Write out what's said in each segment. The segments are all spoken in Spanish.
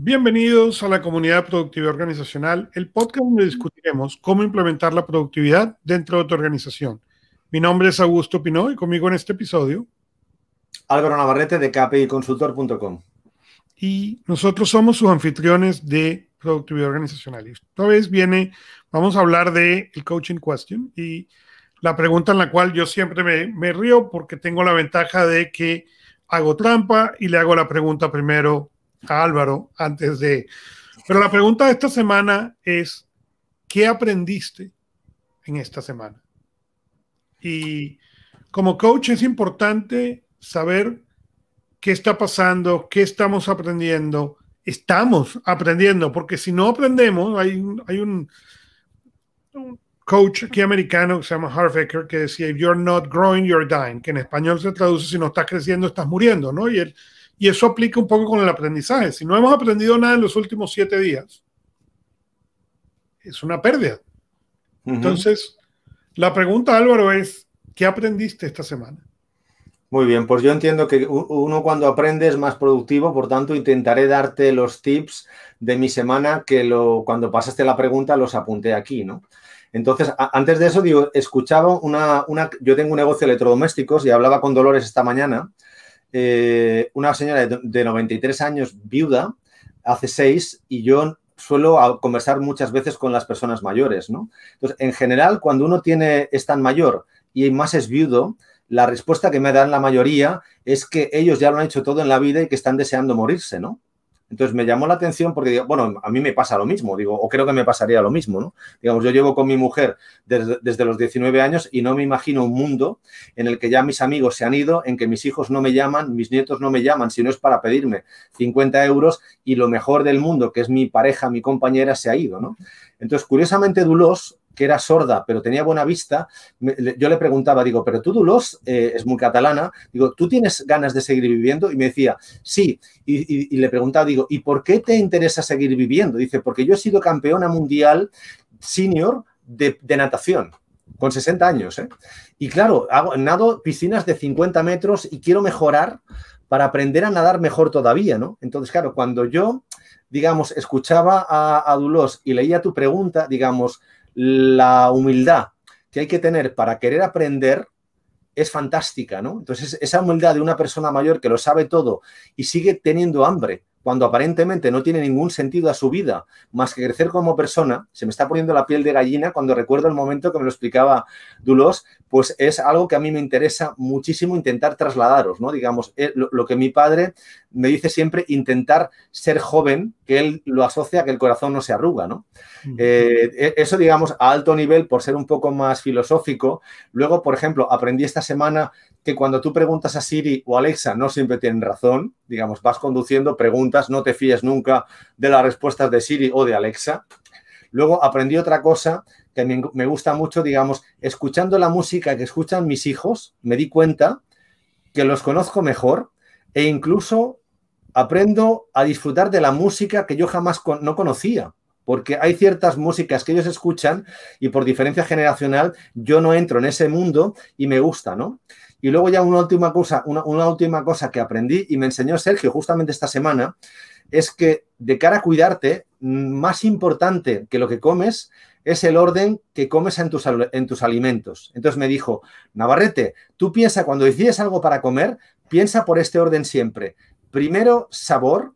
Bienvenidos a la comunidad de productividad organizacional, el podcast donde discutiremos cómo implementar la productividad dentro de tu organización. Mi nombre es Augusto Pinó y conmigo en este episodio. Álvaro Navarrete de kpiconsultor.com. Y nosotros somos sus anfitriones de productividad organizacional. Y esta vez viene, vamos a hablar de el coaching question y la pregunta en la cual yo siempre me, me río porque tengo la ventaja de que hago trampa y le hago la pregunta primero a Álvaro antes de... Pero la pregunta de esta semana es, ¿qué aprendiste en esta semana? Y como coach es importante saber qué está pasando, qué estamos aprendiendo. Estamos aprendiendo, porque si no aprendemos, hay, hay un, coach aquí americano que se llama Harvecker que decía, if you're not growing, you're dying, que en español se traduce, si no estás creciendo, estás muriendo, ¿no? Y, y eso aplica un poco con el aprendizaje. Si no hemos aprendido nada en los últimos siete días, es una pérdida. Entonces, la pregunta, Álvaro, es, ¿qué aprendiste esta semana? Muy bien, pues yo entiendo que uno cuando aprende es más productivo, por tanto intentaré darte los tips de mi semana que lo, cuando pasaste la pregunta los apunté aquí, ¿no? Entonces, antes de eso, digo, escuchaba una, una, yo tengo un negocio de electrodomésticos y hablaba con Dolores esta mañana, eh, una señora de, de 93 años, viuda, hace seis, y yo suelo conversar muchas veces con las personas mayores, ¿no? Entonces, en general, cuando uno tiene, es tan mayor y más es viudo, la respuesta que me dan la mayoría es que ellos ya lo han hecho todo en la vida y que están deseando morirse, ¿no? Entonces me llamó la atención porque, digo, bueno, a mí me pasa lo mismo, digo, o creo que me pasaría lo mismo, ¿no? Digamos, yo llevo con mi mujer desde, desde, los 19 años y no me imagino un mundo en el que ya mis amigos se han ido, en que mis hijos no me llaman, mis nietos no me llaman, si no es para pedirme 50 euros y lo mejor del mundo, que es mi pareja, mi compañera, se ha ido, ¿no? Entonces, curiosamente, Dulos que era sorda, pero tenía buena vista, yo le preguntaba, digo, pero tú, Dulos, eh, es muy catalana, digo, ¿tú tienes ganas de seguir viviendo? Y me decía, sí. Y, le preguntaba, digo, ¿y por qué te interesa seguir viviendo? Dice, porque yo he sido campeona mundial senior de, de natación con 60 años. ¿eh? Y claro, hago, nado piscinas de 50 metros y quiero mejorar para aprender a nadar mejor todavía, ¿no? Entonces, claro, cuando yo, digamos, escuchaba a, a Dulos y leía tu pregunta, digamos, la humildad que hay que tener para querer aprender es fantástica, ¿no? Entonces, esa humildad de una persona mayor que lo sabe todo y sigue teniendo hambre cuando aparentemente no tiene ningún sentido a su vida más que crecer como persona, se me está poniendo la piel de gallina cuando recuerdo el momento que me lo explicaba Dulos, pues es algo que a mí me interesa muchísimo intentar trasladaros, ¿no? Digamos, eh, lo, lo que mi padre me dice siempre, intentar ser joven, que él lo asocia a que el corazón no se arruga, ¿no? Uh -huh. eh, eso, digamos, a alto nivel, por ser un poco más filosófico. Luego, por ejemplo, aprendí esta semana que cuando tú preguntas a Siri o Alexa, no siempre tienen razón, digamos, vas conduciendo, preguntas, no te fíes nunca de las respuestas de Siri o de Alexa. Luego aprendí otra cosa que me, gusta mucho, digamos, escuchando la música que escuchan mis hijos, me di cuenta que los conozco mejor e incluso aprendo a disfrutar de la música que yo jamás con, no conocía porque hay ciertas músicas que ellos escuchan y por diferencia generacional yo no entro en ese mundo y me gusta, ¿no? Y luego ya una última cosa, una, última cosa que aprendí y me enseñó Sergio justamente esta semana es que de cara a cuidarte, más importante que lo que comes es el orden que comes en tus, en tus alimentos. Entonces me dijo, Navarrete, tú piensa cuando decides algo para comer, piensa por este orden siempre. Primero sabor,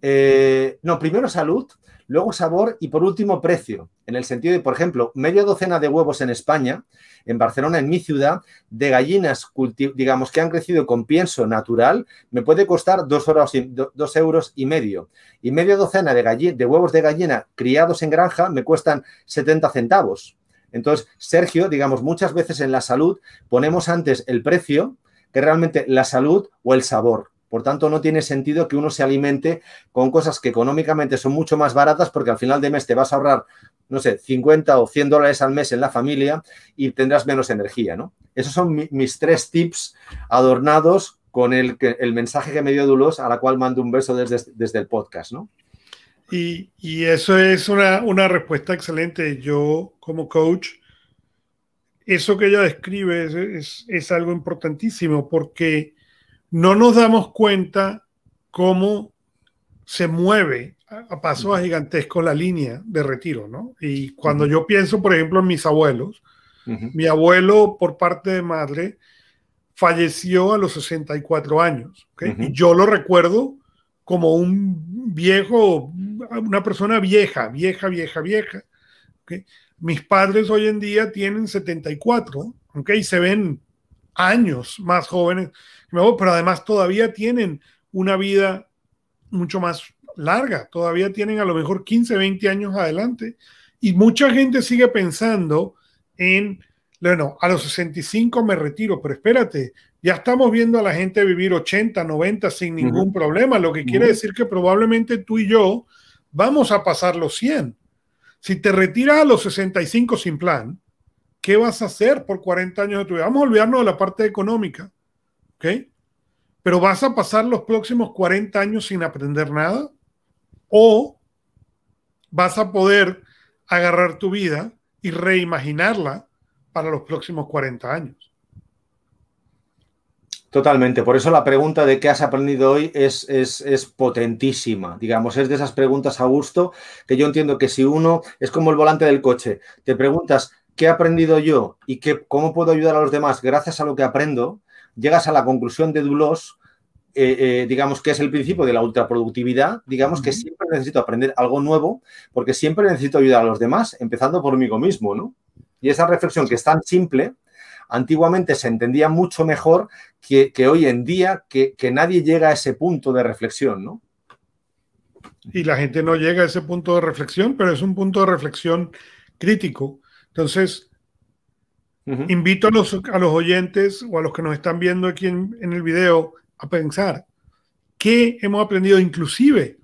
eh, no, primero salud, luego sabor y por último precio, en el sentido de, por ejemplo, media docena de huevos en España, en Barcelona, en mi ciudad, de gallinas, digamos, que han crecido con pienso natural, me puede costar dos, horas dos euros y medio. Y media docena de, de huevos de gallina criados en granja me cuestan 70 centavos. Entonces, Sergio, digamos, muchas veces en la salud ponemos antes el precio que realmente la salud o el sabor. Por tanto, no tiene sentido que uno se alimente con cosas que económicamente son mucho más baratas porque al final de mes te vas a ahorrar, no sé, 50 o 100 dólares al mes en la familia y tendrás menos energía, ¿no? Esos son mi, mis tres tips adornados con el, mensaje que me dio Dulos, a la cual mando un beso desde, el podcast, ¿no? Y, eso es una, respuesta excelente. Yo, como coach, eso que ella describe es, es, es algo importantísimo porque no nos damos cuenta cómo se mueve a pasos gigantescos la línea de retiro, ¿no? Y cuando yo pienso, por ejemplo, en mis abuelos, mi abuelo por parte de madre falleció a los 64 años, Y yo lo recuerdo como un viejo, una persona vieja, vieja, vieja, vieja. Mis padres hoy en día tienen 74, y se ven años más jóvenes, pero además todavía tienen una vida mucho más larga, todavía tienen a lo mejor 15, 20 años adelante. Y mucha gente sigue pensando en, bueno, a los 65 me retiro, pero espérate, ya estamos viendo a la gente vivir 80, 90 sin ningún problema, lo que quiere decir que probablemente tú y yo vamos a pasar los 100. Si te retiras a los 65 sin plan, ¿qué vas a hacer por 40 años de tu vida? Vamos a olvidarnos de la parte económica, ¿ok? Pero vas a pasar los próximos 40 años sin aprender nada o vas a poder agarrar tu vida y reimaginarla para los próximos 40 años. Totalmente. Por eso la pregunta de qué has aprendido hoy es, es, potentísima. Digamos, es de esas preguntas a gusto que yo entiendo que si uno es como el volante del coche, te preguntas qué he aprendido yo y qué, cómo puedo ayudar a los demás gracias a lo que aprendo, llegas a la conclusión de Dulos, eh, eh, digamos que es el principio de la ultraproductividad, digamos que siempre necesito aprender algo nuevo porque siempre necesito ayudar a los demás, empezando por mí mismo, ¿no? Y esa reflexión que es tan simple, antiguamente se entendía mucho mejor que, hoy en día que, nadie llega a ese punto de reflexión, ¿no? Y la gente no llega a ese punto de reflexión, pero es un punto de reflexión crítico. Entonces, invito a los, a los, oyentes o a los que nos están viendo aquí en, en el video a pensar qué hemos aprendido, inclusive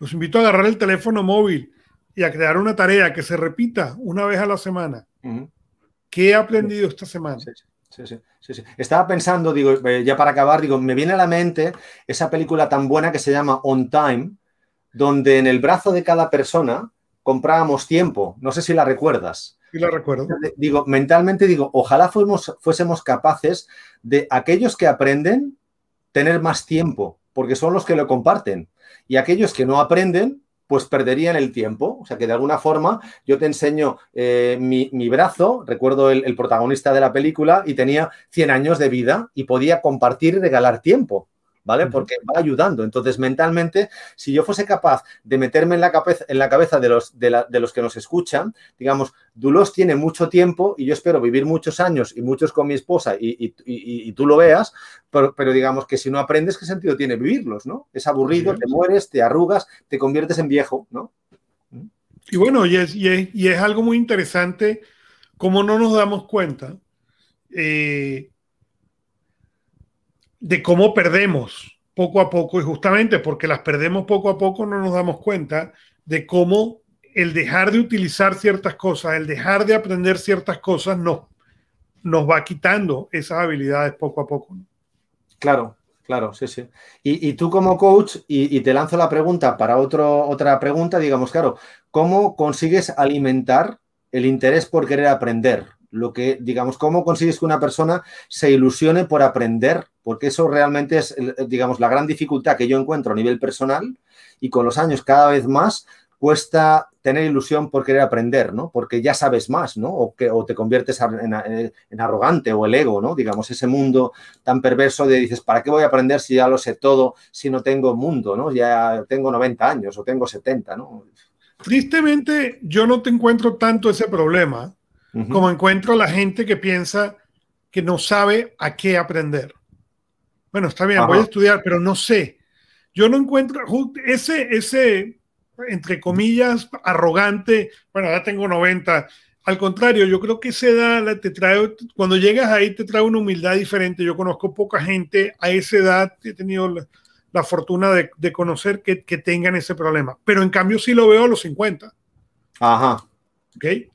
los invito a agarrar el teléfono móvil y a crear una tarea que se repita una vez a la semana. ¿Qué he aprendido esta semana? Sí, sí, sí, Estaba pensando, digo, eh, ya para acabar, digo, me viene a la mente esa película tan buena que se llama On Time, donde en el brazo de cada persona comprábamos tiempo. No sé si la recuerdas. Sí, la recuerdo. Digo, mentalmente digo, ojalá fuésemos, capaces de aquellos que aprenden tener más tiempo, porque son los que lo comparten. Y aquellos que no aprenden, pues perderían el tiempo. O sea que de alguna forma yo te enseño eh, mi, brazo, recuerdo el, protagonista de la película, y tenía 100 años de vida y podía compartir y regalar tiempo. ¿Vale? Porque va ayudando. Entonces, mentalmente, si yo fuese capaz de meterme en la cabeza, en la cabeza de, los, de, los que nos escuchan, digamos, Dulos tiene mucho tiempo y yo espero vivir muchos años y muchos con mi esposa y, tú lo veas, pero, digamos que si no aprendes, ¿qué sentido tiene vivirlos, no? Es aburrido, te mueres, te arrugas, te conviertes en viejo, ¿no? Y bueno, y es, y es, algo muy interesante, como no nos damos cuenta. Eh, de cómo perdemos poco a poco y justamente porque las perdemos poco a poco no nos damos cuenta de cómo el dejar de utilizar ciertas cosas, el dejar de aprender ciertas cosas nos, nos va quitando esas habilidades poco a poco. Claro, claro, sí, sí. Y, tú como coach, y, te lanzo la pregunta para otro, otra pregunta, digamos, claro, ¿cómo consigues alimentar el interés por querer aprender? Lo que, digamos, ¿cómo consigues que una persona se ilusione por aprender? Porque eso realmente es, digamos, la gran dificultad que yo encuentro a nivel personal y con los años cada vez más cuesta tener ilusión por querer aprender, ¿no? Porque ya sabes más, ¿no? O, que, o te conviertes en, arrogante o el ego, ¿no? Digamos, ese mundo tan perverso de dices, ¿para qué voy a aprender si ya lo sé todo, si no tengo mundo, ¿no? Ya tengo 90 años o tengo 70, ¿no? Tristemente, yo no te encuentro tanto ese problema como encuentro la gente que piensa que no sabe a qué aprender. Bueno, está bien, voy a estudiar, pero no sé. Yo no encuentro ese, ese, entre comillas, arrogante, bueno, ya tengo 90. Al contrario, yo creo que esa edad te trae, cuando llegas ahí te trae una humildad diferente. Yo conozco poca gente a esa edad, he tenido la, fortuna de, de conocer que, que, tengan ese problema, pero en cambio sí lo veo a los 50. Ajá.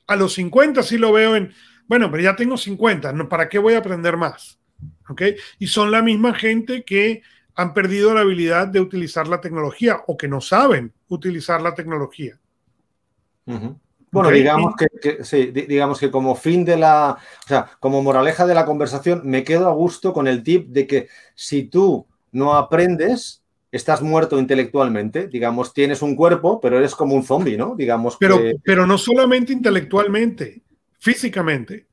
A los 50 sí lo veo en, bueno, pero ya tengo 50, ¿para qué voy a aprender más? Y son la misma gente que han perdido la habilidad de utilizar la tecnología o que no saben utilizar la tecnología. Bueno, digamos que, sí, digamos que como fin de la, o sea, como moraleja de la conversación, me quedo a gusto con el tip de que si tú no aprendes, estás muerto intelectualmente. Digamos, tienes un cuerpo, pero eres como un zombie, ¿no? Digamos pero, pero no solamente intelectualmente, físicamente.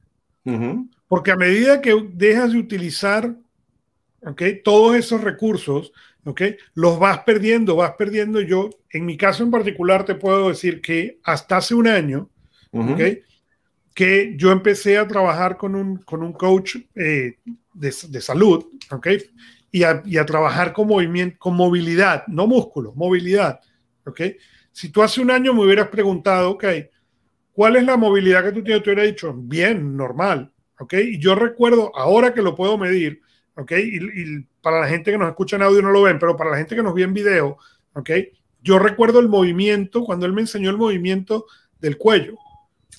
Porque a medida que dejas de utilizar ¿okay? todos esos recursos, ¿okay? los vas perdiendo, vas perdiendo. Yo, en mi caso en particular, te puedo decir que hasta hace un año, ¿okay? que yo empecé a trabajar con un, con un coach eh, de, de, salud, ¿ok? Y a, y a, trabajar con movimiento, con movilidad, no músculo, movilidad, ¿ok? Si tú hace un año me hubieras preguntado, ok, ¿cuál es la movilidad que tú tienes? Te hubiera dicho, bien, normal, ¿ok? Y yo recuerdo, ahora que lo puedo medir, ¿ok? Y, y para la gente que nos escucha en audio no lo ven, pero para la gente que nos ve en video, ¿ok? Yo recuerdo el movimiento, cuando él me enseñó el movimiento del cuello,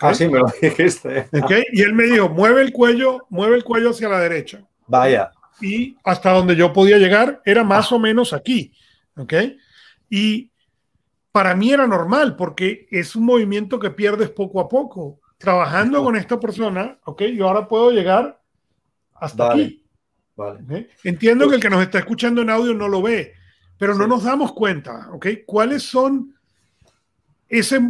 Ah, sí, me lo dijiste. Okay. Y él me dijo, mueve el cuello, mueve el cuello hacia la derecha. Vaya. Y hasta donde yo podía llegar era más o menos aquí. ¿Ok? Y para mí era normal porque es un movimiento que pierdes poco a poco. Trabajando con esta persona, ¿ok? Yo ahora puedo llegar hasta Vale. aquí. Vale. Entiendo que el que nos está escuchando en audio no lo ve, pero no Sí. nos damos cuenta, ¿ok? ¿Cuáles son ese,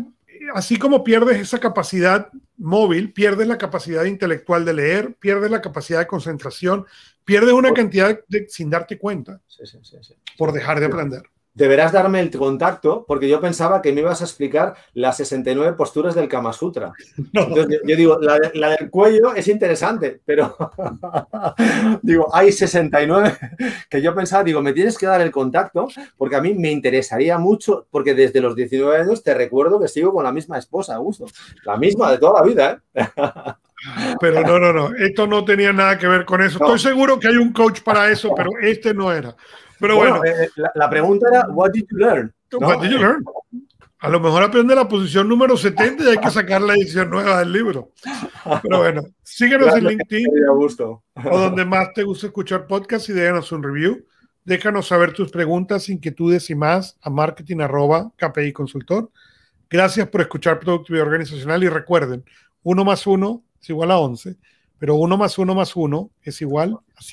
así como pierdes esa capacidad móvil, pierdes la capacidad intelectual de leer, pierdes la capacidad de concentración, pierdes una cantidad de, sin darte cuenta Sí, sí, sí, sí. por dejar de aprender. Deberás darme el contacto porque yo pensaba que me ibas a explicar las 69 posturas del Kama Sutra. Entonces, yo, yo digo, la, de- la del cuello es interesante, pero digo, hay 69 que yo pensaba, digo, me tienes que dar el contacto porque a mí me interesaría mucho, porque desde los 19 años te recuerdo que sigo con la misma esposa, Augusto. La misma de toda la vida, ¿eh? Pero no, no, no, esto no tenía nada que ver con eso. No. Estoy seguro que hay un coach para eso, pero este no era. Pero bueno, eh, la, la pregunta era, what did you learn? ¿no? what did you learn? A lo mejor aprende la posición número 70 y hay que sacar la edición nueva del libro. Pero bueno, síguenos en LinkedIn o donde más te gusta escuchar podcast y déjanos un review. Déjanos saber tus preguntas, inquietudes y más a marketing arroba KPI Consultor. Gracias por escuchar Productividad Organizacional y recuerden, uno más uno es igual a 11, pero uno más uno más uno es igual a 100.